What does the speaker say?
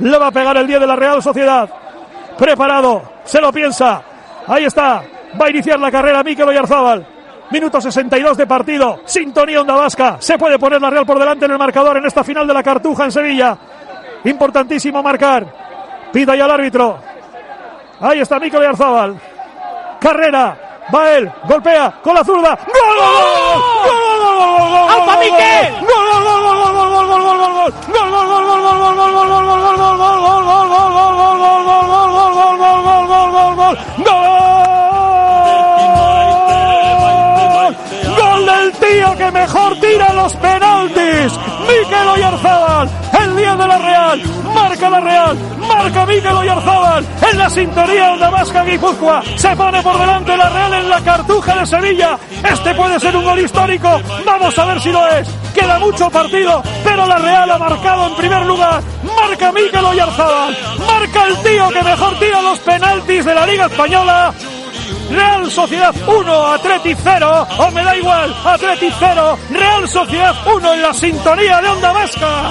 Le va a pegar el 10 de la Real Sociedad. Preparado. Se lo piensa. Ahí está. Va a iniciar la carrera Mikel Oyarzábal. Minuto 62 de partido. Sintonía Onda Vasca. Se puede poner la Real por delante en el marcador en esta final de la Cartuja en Sevilla. Importantísimo marcar. Pita ya el árbitro. Ahí está Mikel Oyarzábal. Carrera. Va él. Golpea con la zurda. ¡Gol! ¡Alfa Gol del tío que mejor tira los penaltis. Mikel Oyarzábal, el día de la Real. Marca la Real, marca Mikel Oyarzábal. En la sintonía de Vasca Guipúzcoa. Se pone por delante la Real en la cartuja de Sevilla. Este puede ser un gol histórico. Vamos a ver si lo es. Queda mucho partido, pero la Real ha marcado en primer lugar. Marca Mikel Oyarzábal. Marca el tío que mejor tira los penaltis de la Liga Española. Real Sociedad 1, Atleti 0, o me da igual, Atleti 0, Real Sociedad 1 en la sintonía de Onda Vasca.